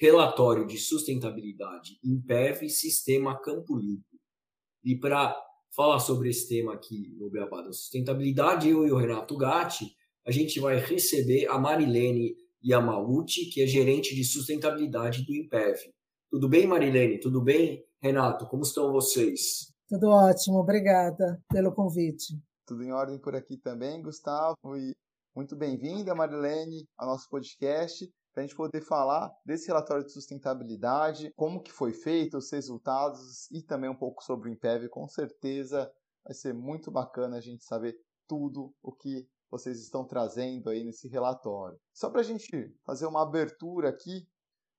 Relatório de Sustentabilidade IMPEV Sistema Campo Limpo. E para falar sobre esse tema aqui no Beabá da Sustentabilidade, eu e o Renato Gatti, a gente vai receber a Marilene Yamauchi, que é gerente de sustentabilidade do IMPEV. Tudo bem, Marilene? Tudo bem, Renato? Como estão vocês? Tudo ótimo, obrigada pelo convite. Tudo em ordem por aqui também, Gustavo, e muito bem-vinda, Marilene, ao nosso podcast, para a gente poder falar desse relatório de sustentabilidade, como que foi feito, os resultados e também um pouco sobre o Impev. Com certeza vai ser muito bacana a gente saber tudo o que vocês estão trazendo aí nesse relatório. Só para a gente fazer uma abertura aqui,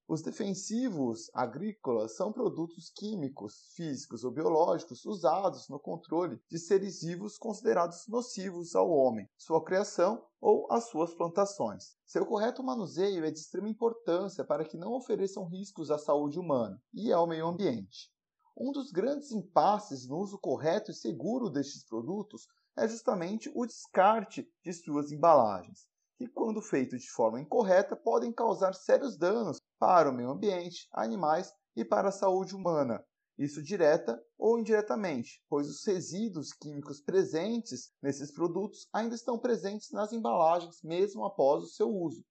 os defensivos agrícolas são produtos químicos, físicos ou biológicos usados no controle de seres vivos considerados nocivos ao homem, sua criação ou as suas plantações. Seu correto manuseio é de extrema importância para que não ofereçam riscos à saúde humana e ao meio ambiente. Um dos grandes impasses no uso correto e seguro destes produtos é justamente o descarte de suas embalagens que, quando feitos de forma incorreta, podem causar sérios danos para o meio ambiente, animais e para a saúde humana. Isso direta ou indiretamente, pois os resíduos químicos presentes nesses produtos ainda estão presentes nas embalagens mesmo após o seu uso.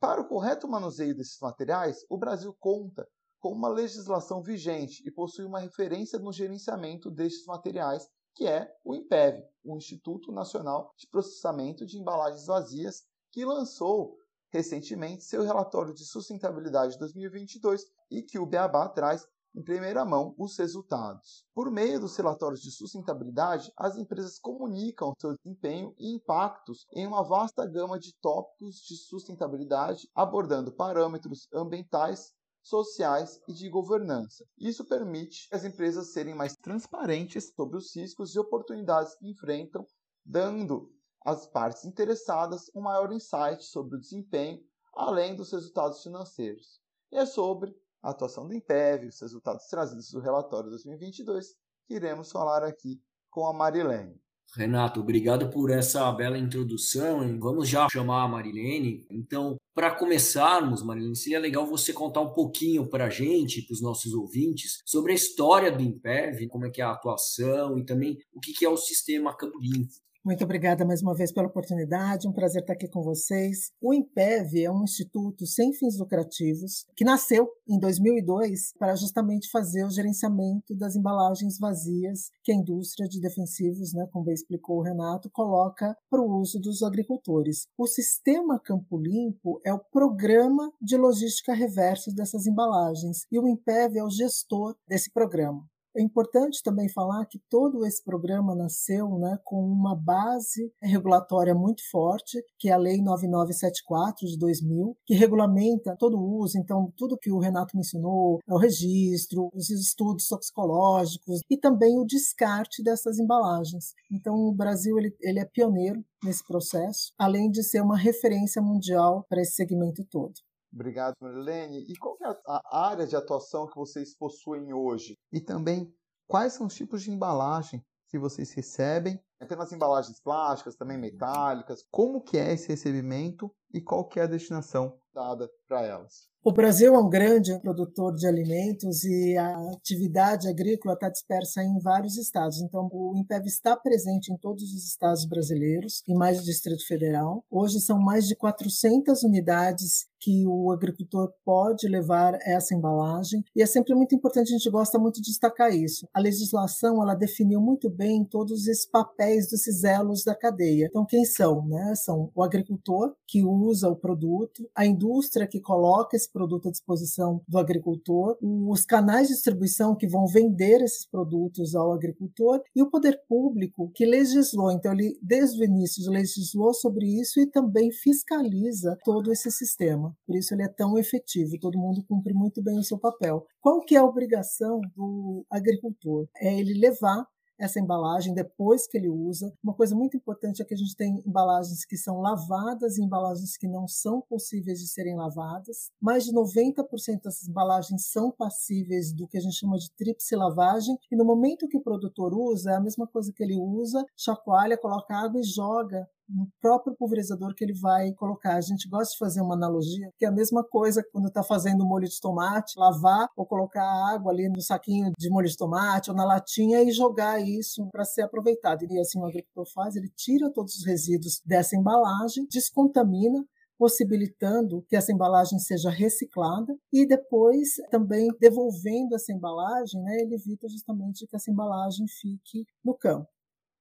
Para o correto manuseio desses materiais, o Brasil conta com uma legislação vigente e possui uma referência no gerenciamento destes materiais, que é o INPEV, o Instituto Nacional de Processamento de Embalagens Vazias que lançou recentemente seu relatório de sustentabilidade 2022 e que o Beabá traz em primeira mão os resultados. Por meio dos relatórios de sustentabilidade, as empresas comunicam seu desempenho e impactos em uma vasta gama de tópicos de sustentabilidade, abordando parâmetros ambientais, sociais e de governança. Isso permite as empresas serem mais transparentes sobre os riscos e oportunidades que enfrentam, dando às partes interessadas um maior insight sobre o desempenho, além dos resultados financeiros. E é sobre a atuação do Impev, os resultados trazidos do relatório 2022, que iremos falar aqui com a Marilene. Renato, obrigado por essa bela introdução. Vamos já chamar a Marilene. Então, para começarmos, Marilene, seria legal você contar um pouquinho para a gente, para os nossos ouvintes, sobre a história do Impev, como é que é a atuação e também o que é o sistema Campo Limpo. Muito obrigada mais uma vez pela oportunidade, um prazer estar aqui com vocês. O IMPEV é um instituto sem fins lucrativos que nasceu em 2002 para justamente fazer o gerenciamento das embalagens vazias que a indústria de defensivos, né, como bem explicou o Renato, coloca para o uso dos agricultores. O sistema Campo Limpo é o programa de logística reversa dessas embalagens e o IMPEV é o gestor desse programa. É importante também falar que todo esse programa nasceu né, com uma base regulatória muito forte, que é a Lei 9974 de 2000, que regulamenta todo o uso, então tudo que o Renato mencionou, é o registro, os estudos toxicológicos e também o descarte dessas embalagens. Então o Brasil ele, ele é pioneiro nesse processo, além de ser uma referência mundial para esse segmento todo. Obrigado, Marlene. E qual é a área de atuação que vocês possuem hoje? E também, quais são os tipos de embalagem que vocês recebem? Tem as embalagens plásticas, também metálicas. Como que é esse recebimento e qual que é a destinação dada para elas? O Brasil é um grande produtor de alimentos e a atividade agrícola está dispersa em vários estados. Então, o Impev está presente em todos os estados brasileiros e mais o Distrito Federal. Hoje são mais de 400 unidades que o agricultor pode levar essa embalagem e é sempre muito importante, a gente gosta muito de destacar isso. A legislação, ela definiu muito bem todos esses papéis desses elos da cadeia. Então, quem são? Né? São o agricultor, que usa o produto, a indústria, que que coloca esse produto à disposição do agricultor, os canais de distribuição que vão vender esses produtos ao agricultor e o poder público que legislou. Então, ele, desde o início, legislou sobre isso e também fiscaliza todo esse sistema. Por isso, ele é tão efetivo, todo mundo cumpre muito bem o seu papel. Qual que é a obrigação do agricultor? É ele levar essa embalagem depois que ele usa. Uma coisa muito importante é que a gente tem embalagens que são lavadas e embalagens que não são possíveis de serem lavadas. Mais de 90% dessas embalagens são passíveis do que a gente chama de tríplice lavagem. E no momento que o produtor usa, é a mesma coisa que ele usa, chacoalha, coloca água e joga no próprio pulverizador que ele vai colocar. A gente gosta de fazer uma analogia, que é a mesma coisa quando está fazendo molho de tomate, lavar ou colocar água ali no saquinho de molho de tomate ou na latinha e jogar isso para ser aproveitado. E assim o agricultor faz, ele tira todos os resíduos dessa embalagem, descontamina, possibilitando que essa embalagem seja reciclada e depois também devolvendo essa embalagem, né, ele evita justamente que essa embalagem fique no campo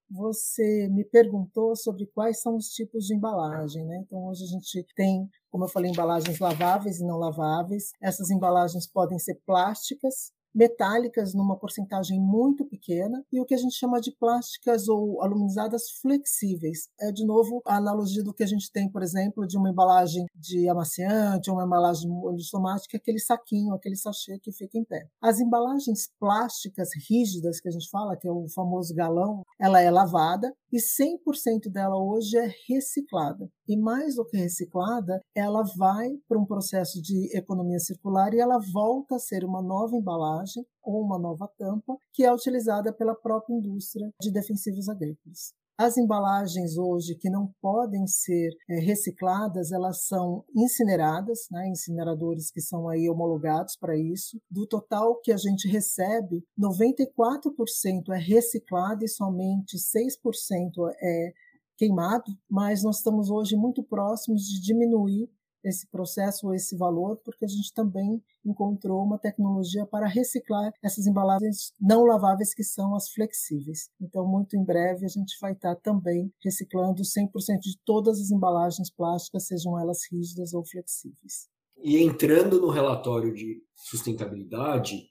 você me perguntou sobre quais são os tipos de embalagem, né? Então hoje a gente tem, como eu falei, embalagens laváveis e não laváveis. Essas embalagens podem ser plásticas, metálicas numa porcentagem muito pequena e o que a gente chama de plásticas ou aluminizadas flexíveis. É de novo a analogia do que a gente tem, por exemplo, de uma embalagem de amaciante ou uma embalagem de molho de tomate, que é aquele saquinho, aquele sachê que fica em pé. As embalagens plásticas rígidas que a gente fala, que é o famoso galão, ela é lavada e 100% dela hoje é reciclada. E mais do que reciclada, ela vai para um processo de economia circular e ela volta a ser uma nova embalagem embalagem ou uma nova tampa que é utilizada pela própria indústria de defensivos agrícolas. As embalagens hoje que não podem ser é, recicladas, elas são incineradas, né, incineradores que são aí homologados para isso. Do total que a gente recebe, 94% é reciclado e somente 6% é queimado, mas nós estamos hoje muito próximos de diminuir esse processo ou esse valor, porque a gente também encontrou uma tecnologia para reciclar essas embalagens não laváveis que são as flexíveis. Então, muito em breve a gente vai estar também reciclando 100% de todas as embalagens plásticas, sejam elas rígidas ou flexíveis. E entrando no relatório de sustentabilidade,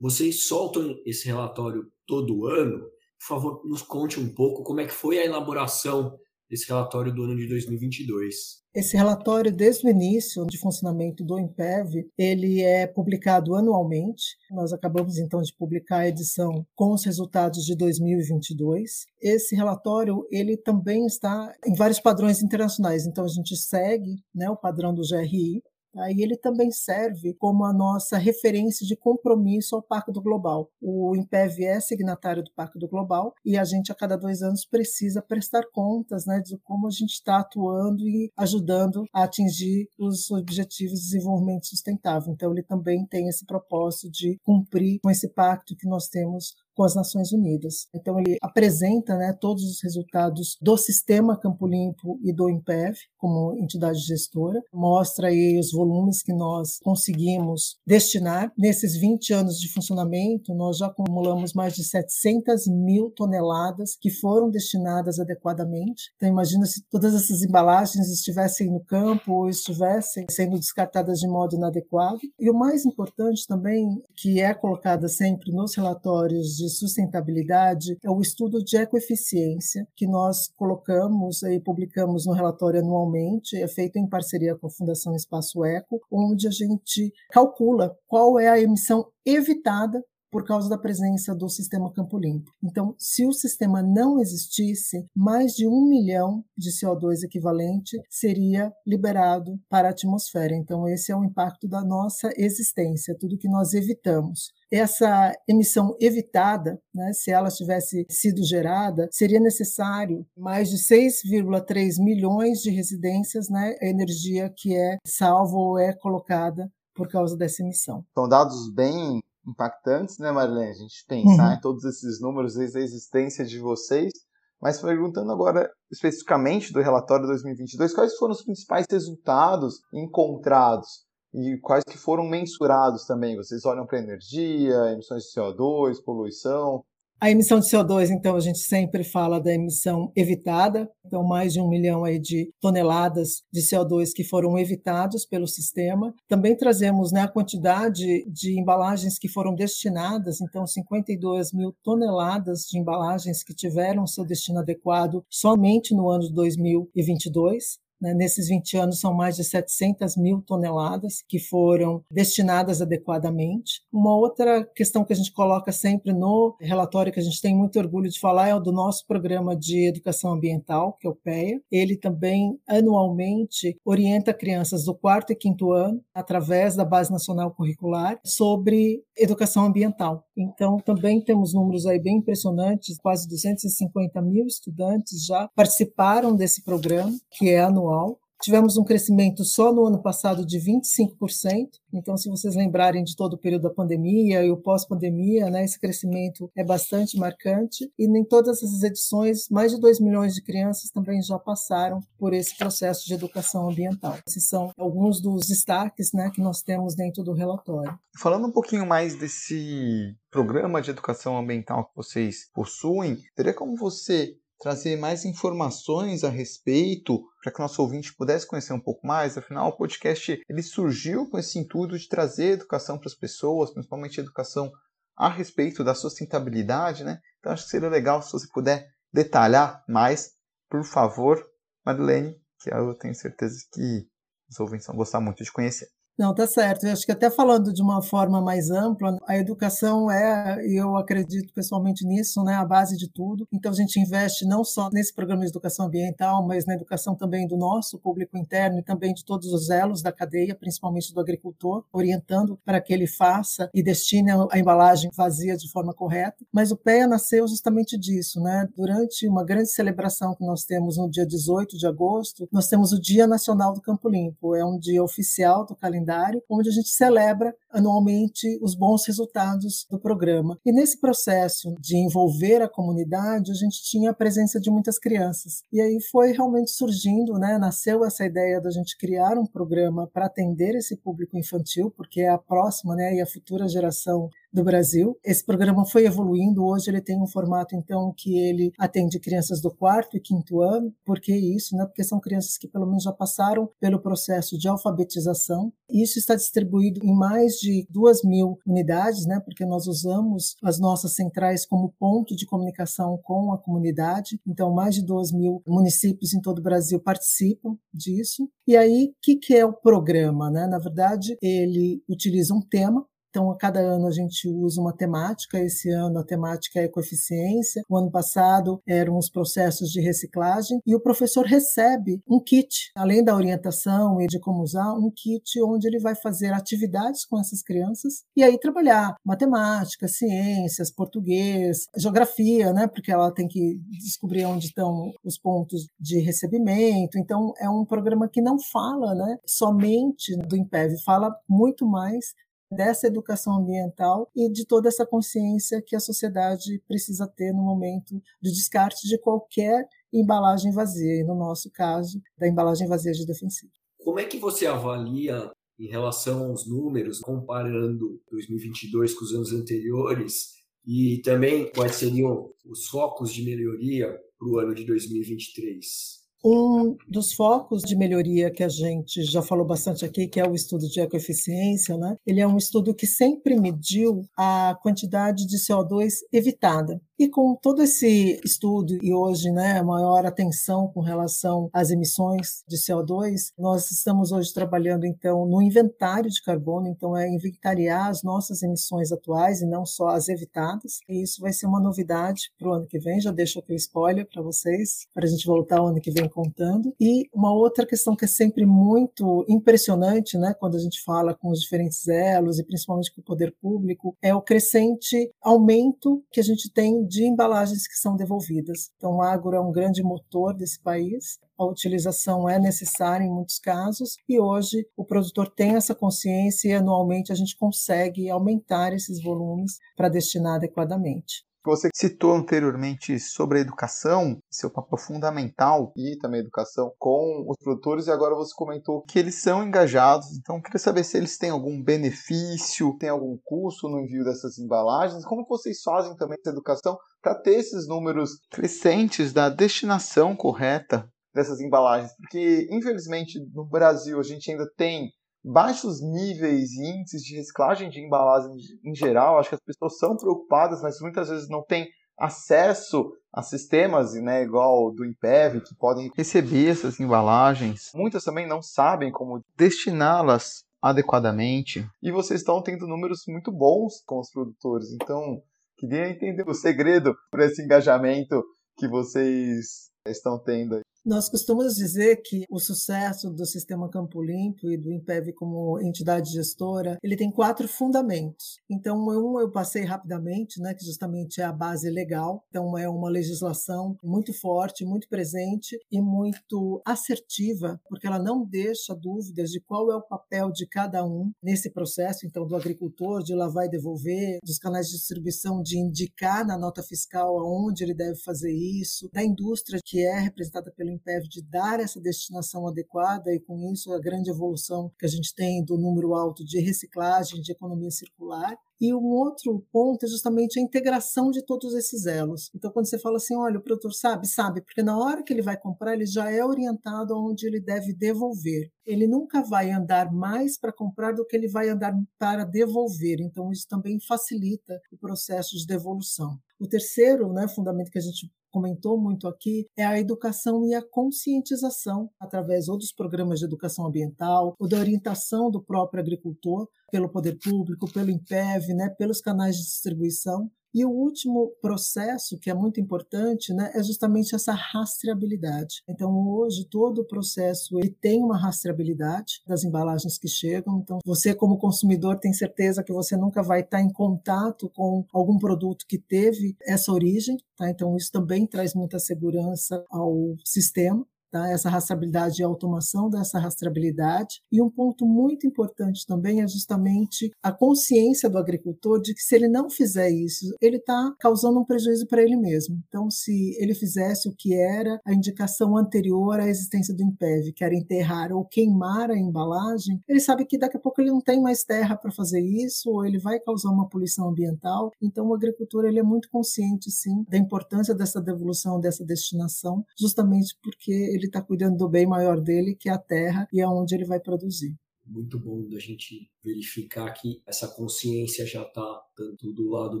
vocês soltam esse relatório todo ano. Por favor, nos conte um pouco como é que foi a elaboração desse relatório do ano de 2022. Esse relatório, desde o início de funcionamento do IMPEV, ele é publicado anualmente. Nós acabamos então de publicar a edição com os resultados de 2022. Esse relatório ele também está em vários padrões internacionais. Então a gente segue, né, o padrão do GRI, Aí ele também serve como a nossa referência de compromisso ao Pacto Global. O IMPEV é signatário do Pacto Global e a gente, a cada dois anos, precisa prestar contas né, de como a gente está atuando e ajudando a atingir os Objetivos de Desenvolvimento Sustentável. Então, ele também tem esse propósito de cumprir com esse pacto que nós temos com as Nações Unidas. Então ele apresenta né, todos os resultados do sistema Campo Limpo e do IMPEV como entidade gestora, mostra aí os volumes que nós conseguimos destinar. Nesses 20 anos de funcionamento, nós já acumulamos mais de 700 mil toneladas que foram destinadas adequadamente. Então imagina se todas essas embalagens estivessem no campo ou estivessem sendo descartadas de modo inadequado. E o mais importante também, que é colocada sempre nos relatórios de de sustentabilidade é o estudo de ecoeficiência que nós colocamos e publicamos no relatório anualmente, é feito em parceria com a Fundação Espaço Eco, onde a gente calcula qual é a emissão evitada por causa da presença do sistema Campo Limpo. Então, se o sistema não existisse, mais de um milhão de CO2 equivalente seria liberado para a atmosfera. Então, esse é o impacto da nossa existência, tudo que nós evitamos. Essa emissão evitada, né, se ela tivesse sido gerada, seria necessário mais de 6,3 milhões de residências, né, energia que é salva ou é colocada por causa dessa emissão. São dados bem impactantes, né, Marilene? A gente pensar uhum. em todos esses números desde a existência de vocês. Mas perguntando agora especificamente do relatório 2022, quais foram os principais resultados encontrados e quais que foram mensurados também? Vocês olham para energia, emissões de CO2, poluição? A emissão de CO2, então, a gente sempre fala da emissão evitada, então mais de um milhão aí de toneladas de CO2 que foram evitados pelo sistema. Também trazemos né, a quantidade de embalagens que foram destinadas, então 52 mil toneladas de embalagens que tiveram seu destino adequado somente no ano de 2022. Né? Nesses 20 anos, são mais de 700 mil toneladas que foram destinadas adequadamente. Uma outra questão que a gente coloca sempre no relatório, que a gente tem muito orgulho de falar, é o do nosso programa de educação ambiental, que é o PEA. Ele também, anualmente, orienta crianças do quarto e quinto ano, através da Base Nacional Curricular, sobre educação ambiental. Então, também temos números aí bem impressionantes, quase 250 mil estudantes já participaram desse programa, que é anual anual. Tivemos um crescimento só no ano passado de 25%. Então, se vocês lembrarem de todo o período da pandemia e o pós-pandemia, né, esse crescimento é bastante marcante. E em todas as edições, mais de 2 milhões de crianças também já passaram por esse processo de educação ambiental. Esses são alguns dos destaques né, que nós temos dentro do relatório. Falando um pouquinho mais desse programa de educação ambiental que vocês possuem, teria como você trazer mais informações a respeito para que nosso ouvinte pudesse conhecer um pouco mais. Afinal, o podcast ele surgiu com esse intuito de trazer educação para as pessoas, principalmente educação a respeito da sustentabilidade, né? Então acho que seria legal se você puder detalhar mais, por favor, Madeleine, que eu tenho certeza que os ouvintes vão gostar muito de conhecer. Não, tá certo. Eu acho que até falando de uma forma mais ampla, a educação é, eu acredito pessoalmente nisso, né, a base de tudo. Então a gente investe não só nesse programa de educação ambiental, mas na educação também do nosso público interno e também de todos os elos da cadeia, principalmente do agricultor, orientando para que ele faça e destine a embalagem vazia de forma correta. Mas o PEA nasceu justamente disso, né? Durante uma grande celebração que nós temos no dia 18 de agosto, nós temos o Dia Nacional do Campo Limpo. É um dia oficial do calendário calendário, onde a gente celebra anualmente os bons resultados do programa. E nesse processo de envolver a comunidade, a gente tinha a presença de muitas crianças. E aí foi realmente surgindo, né, nasceu essa ideia da gente criar um programa para atender esse público infantil, porque é a próxima, né, e a futura geração do Brasil. Esse programa foi evoluindo, hoje ele tem um formato então que ele atende crianças do quarto e quinto ano. Por que isso? Né? Porque são crianças que pelo menos já passaram pelo processo de alfabetização. Isso está distribuído em mais de duas mil unidades, né? porque nós usamos as nossas centrais como ponto de comunicação com a comunidade. Então, mais de duas mil municípios em todo o Brasil participam disso. E aí, o que, que é o programa? Né? Na verdade, ele utiliza um tema então, a cada ano a gente usa uma temática. Esse ano a temática é ecoeficiência. O ano passado eram os processos de reciclagem. E o professor recebe um kit, além da orientação e de como usar, um kit onde ele vai fazer atividades com essas crianças e aí trabalhar matemática, ciências, português, geografia, né? Porque ela tem que descobrir onde estão os pontos de recebimento. Então, é um programa que não fala, né, somente do IMPEV, fala muito mais dessa educação ambiental e de toda essa consciência que a sociedade precisa ter no momento de descarte de qualquer embalagem vazia, e no nosso caso, da embalagem vazia de defensivo. Como é que você avalia em relação aos números, comparando 2022 com os anos anteriores, e também quais seriam os focos de melhoria para o ano de 2023? Um dos focos de melhoria que a gente já falou bastante aqui, que é o estudo de ecoeficiência, né? ele é um estudo que sempre mediu a quantidade de CO2 evitada. E com todo esse estudo e hoje, né, maior atenção com relação às emissões de CO2, nós estamos hoje trabalhando então no inventário de carbono, então é inventariar as nossas emissões atuais e não só as evitadas. E isso vai ser uma novidade para o ano que vem, já deixo aqui o spoiler para vocês, para a gente voltar o ano que vem contando. E uma outra questão que é sempre muito impressionante, né, quando a gente fala com os diferentes elos e principalmente com o poder público, é o crescente aumento que a gente tem de embalagens que são devolvidas. Então, o agro é um grande motor desse país. A utilização é necessária em muitos casos e hoje o produtor tem essa consciência e anualmente a gente consegue aumentar esses volumes para destinar adequadamente. Você citou anteriormente sobre a educação, seu papel fundamental e também a educação com os produtores, e agora você comentou que eles são engajados. Então, queria saber se eles têm algum benefício, tem algum custo no envio dessas embalagens, como vocês fazem também essa educação para ter esses números crescentes da destinação correta dessas embalagens, porque infelizmente no Brasil a gente ainda tem baixos níveis e índices de reciclagem de embalagens em geral. Acho que as pessoas são preocupadas, mas muitas vezes não têm acesso a sistemas, né, igual do Impev, que podem receber essas embalagens. Muitas também não sabem como destiná-las adequadamente. E vocês estão tendo números muito bons com os produtores. Então, queria entender o segredo para esse engajamento que vocês estão tendo. Nós costumamos dizer que o sucesso do sistema Campo Limpo e do INPEV como entidade gestora, ele tem quatro fundamentos. Então, um eu passei rapidamente, né, que justamente é a base legal. Então, é uma legislação muito forte, muito presente e muito assertiva, porque ela não deixa dúvidas de qual é o papel de cada um nesse processo, então, do agricultor, de lavar e devolver, dos canais de distribuição, de indicar na nota fiscal aonde ele deve fazer isso, da indústria que é representada pelo INPEV de dar essa destinação adequada e com isso a grande evolução que a gente tem do número alto de reciclagem, de economia circular. E um outro ponto é justamente a integração de todos esses elos. Então, quando você fala assim, olha, o produtor sabe, sabe, porque na hora que ele vai comprar, ele já é orientado aonde ele deve devolver. Ele nunca vai andar mais para comprar do que ele vai andar para devolver. Então, isso também facilita o processo de devolução. O terceiro né, fundamento que a gente comentou muito aqui é a educação e a conscientização através ou dos programas de educação ambiental ou da orientação do próprio agricultor pelo poder público, pelo INPEV, né, pelos canais de distribuição e o último processo, que é muito importante, né, é justamente essa rastreabilidade. Então, hoje, todo o processo ele tem uma rastreabilidade das embalagens que chegam. Então, você, como consumidor, tem certeza que você nunca vai estar em contato com algum produto que teve essa origem. Tá? Então, isso também traz muita segurança ao sistema tá? essa rastreabilidade e automação dessa rastreabilidade. E um ponto muito importante também é justamente a consciência do agricultor de que se ele não fizer isso, ele está causando um prejuízo para ele mesmo. Então, se ele fizesse o que era a indicação anterior à existência do IMPEV, que era enterrar ou queimar a embalagem, ele sabe que daqui a pouco ele não tem mais terra para fazer isso, ou ele vai causar uma poluição ambiental. Então, o agricultor ele é muito consciente, sim, da importância dessa devolução, dessa destinação, justamente porque ele está cuidando do bem maior dele, que é a terra e aonde ele vai produzir. Muito bom da gente verificar que essa consciência já está tanto do lado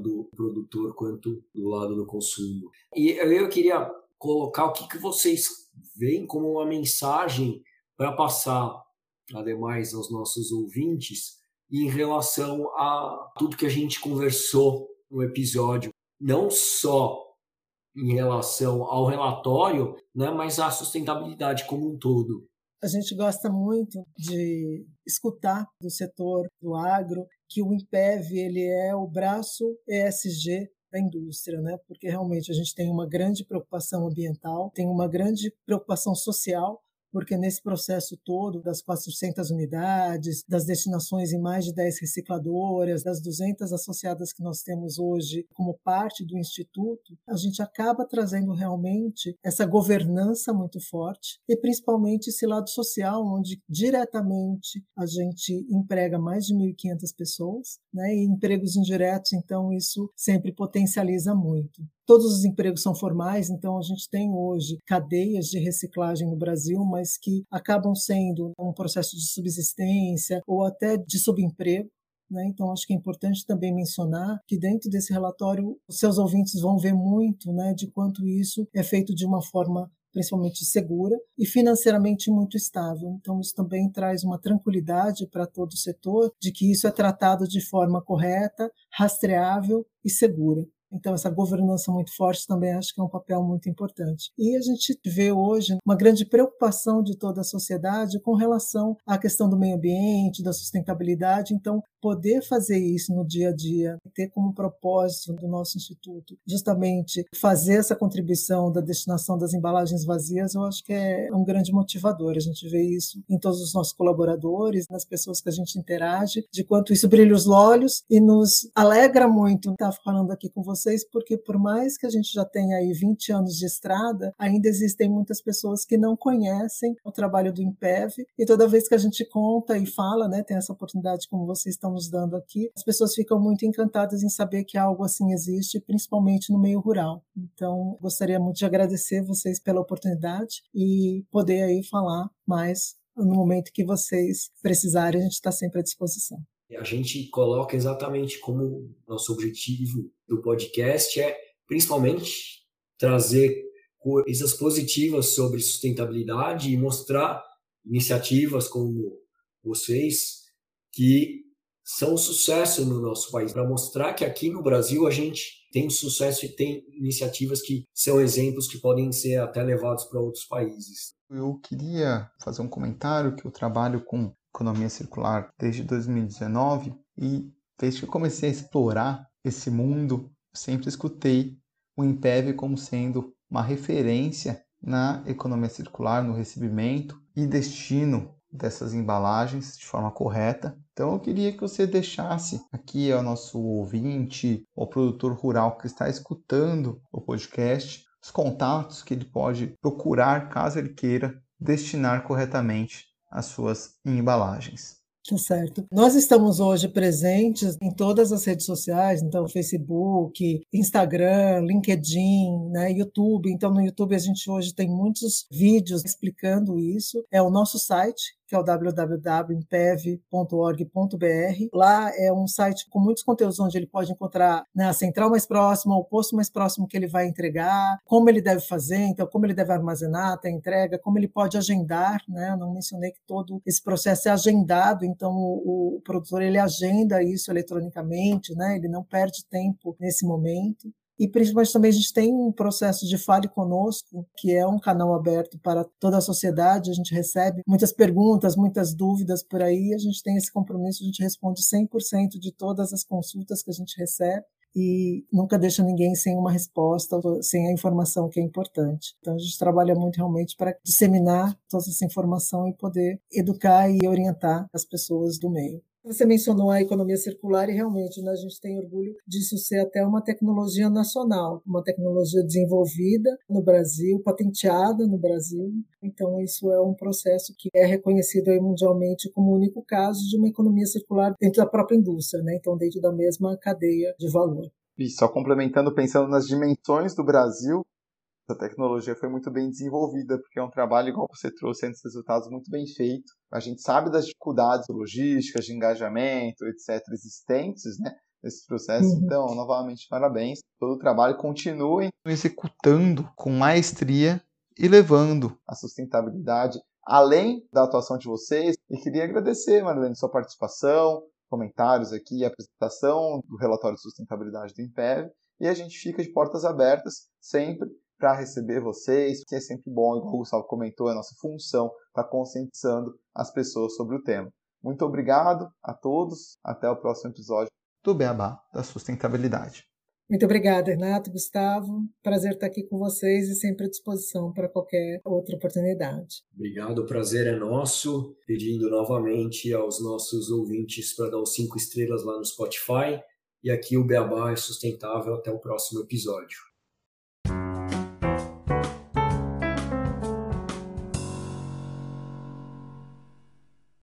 do produtor quanto do lado do consumo. E eu queria colocar o que, que vocês veem como uma mensagem para passar, ademais, aos nossos ouvintes em relação a tudo que a gente conversou no episódio, não só em relação ao relatório, né, mas à sustentabilidade como um todo. A gente gosta muito de escutar do setor do agro que o IMPEV ele é o braço ESG da indústria, né? Porque realmente a gente tem uma grande preocupação ambiental, tem uma grande preocupação social porque nesse processo todo das 400 unidades, das destinações em mais de 10 recicladoras, das 200 associadas que nós temos hoje como parte do instituto, a gente acaba trazendo realmente essa governança muito forte e principalmente esse lado social, onde diretamente a gente emprega mais de 1.500 pessoas, né? E empregos indiretos, então isso sempre potencializa muito. Todos os empregos são formais, então a gente tem hoje cadeias de reciclagem no Brasil, mas que acabam sendo um processo de subsistência ou até de subemprego. Né? Então, acho que é importante também mencionar que dentro desse relatório, os seus ouvintes vão ver muito né, de quanto isso é feito de uma forma principalmente segura e financeiramente muito estável. Então, isso também traz uma tranquilidade para todo o setor de que isso é tratado de forma correta, rastreável e segura. Então, essa governança muito forte também acho que é um papel muito importante. E a gente vê hoje uma grande preocupação de toda a sociedade com relação à questão do meio ambiente, da sustentabilidade. Então, poder fazer isso no dia a dia, ter como propósito do nosso instituto justamente fazer essa contribuição da destinação das embalagens vazias, eu acho que é um grande motivador. A gente vê isso em todos os nossos colaboradores, nas pessoas que a gente interage, de quanto isso brilha os olhos e nos alegra muito estar falando aqui com vocês, porque por mais que a gente já tenha aí 20 anos de estrada, ainda existem muitas pessoas que não conhecem o trabalho do IMPEV e toda vez que a gente conta e fala, né, tem essa oportunidade como vocês estão nos dando aqui, as pessoas ficam muito encantadas em saber que algo assim existe, principalmente no meio rural. Então, gostaria muito de agradecer vocês pela oportunidade e poder aí falar mais no momento que vocês precisarem, a gente está sempre à disposição. A gente coloca exatamente como nosso objetivo do podcast é principalmente trazer coisas positivas sobre sustentabilidade e mostrar iniciativas como vocês que são um sucesso no nosso país, para mostrar que aqui no Brasil a gente tem sucesso e tem iniciativas que são exemplos que podem ser até levados para outros países. Eu queria fazer um comentário que eu trabalho com economia circular desde 2019 e desde que eu comecei a explorar esse mundo, sempre escutei o Impev como sendo uma referência na economia circular, no recebimento e destino dessas embalagens de forma correta. Então eu queria que você deixasse aqui ao nosso ouvinte, ao produtor rural que está escutando o podcast, os contatos que ele pode procurar caso ele queira destinar corretamente as suas embalagens. Tá certo. Nós estamos hoje presentes em todas as redes sociais, então Facebook, Instagram, LinkedIn, né, YouTube. Então no YouTube a gente hoje tem muitos vídeos explicando isso. É o nosso site que é o www.impev.org.br. Lá é um site com muitos conteúdos onde ele pode encontrar né, a central mais próxima, o posto mais próximo que ele vai entregar, como ele deve fazer, então como ele deve armazenar até a entrega, como ele pode agendar, né? Eu não mencionei que todo esse processo é agendado, então o, o produtor ele agenda isso eletronicamente, né? Ele não perde tempo nesse momento. E principalmente também a gente tem um processo de Fale Conosco, que é um canal aberto para toda a sociedade. A gente recebe muitas perguntas, muitas dúvidas por aí. A gente tem esse compromisso, a gente responde 100% de todas as consultas que a gente recebe e nunca deixa ninguém sem uma resposta, sem a informação que é importante. Então a gente trabalha muito realmente para disseminar toda essa informação e poder educar e orientar as pessoas do meio. Você mencionou a economia circular e realmente né, a gente tem orgulho disso ser até uma tecnologia nacional, uma tecnologia desenvolvida no Brasil, patenteada no Brasil. Então isso é um processo que é reconhecido mundialmente como o único caso de uma economia circular dentro da própria indústria, né? então dentro da mesma cadeia de valor. E só complementando, pensando nas dimensões do Brasil, essa tecnologia foi muito bem desenvolvida, porque é um trabalho, igual você trouxe antes, resultados muito bem feito. A gente sabe das dificuldades logísticas, de engajamento, etc., existentes, né? Nesse processo. Uhum. Então, novamente, parabéns. Todo o trabalho continue executando com maestria e levando a sustentabilidade além da atuação de vocês. E queria agradecer, Marilene, sua participação, comentários aqui, a apresentação do relatório de sustentabilidade do IMPEV. E a gente fica de portas abertas sempre para receber vocês, que é sempre bom, igual o Gustavo comentou, é a nossa função estar tá conscientizando as pessoas sobre o tema. Muito obrigado a todos, até o próximo episódio do Beabá da Sustentabilidade. Muito obrigada, Renato, Gustavo. Prazer estar aqui com vocês e sempre à disposição para qualquer outra oportunidade. Obrigado, o prazer é nosso. Pedindo novamente aos nossos ouvintes para dar os cinco estrelas lá no Spotify. E aqui o Beabá é sustentável. Até o próximo episódio.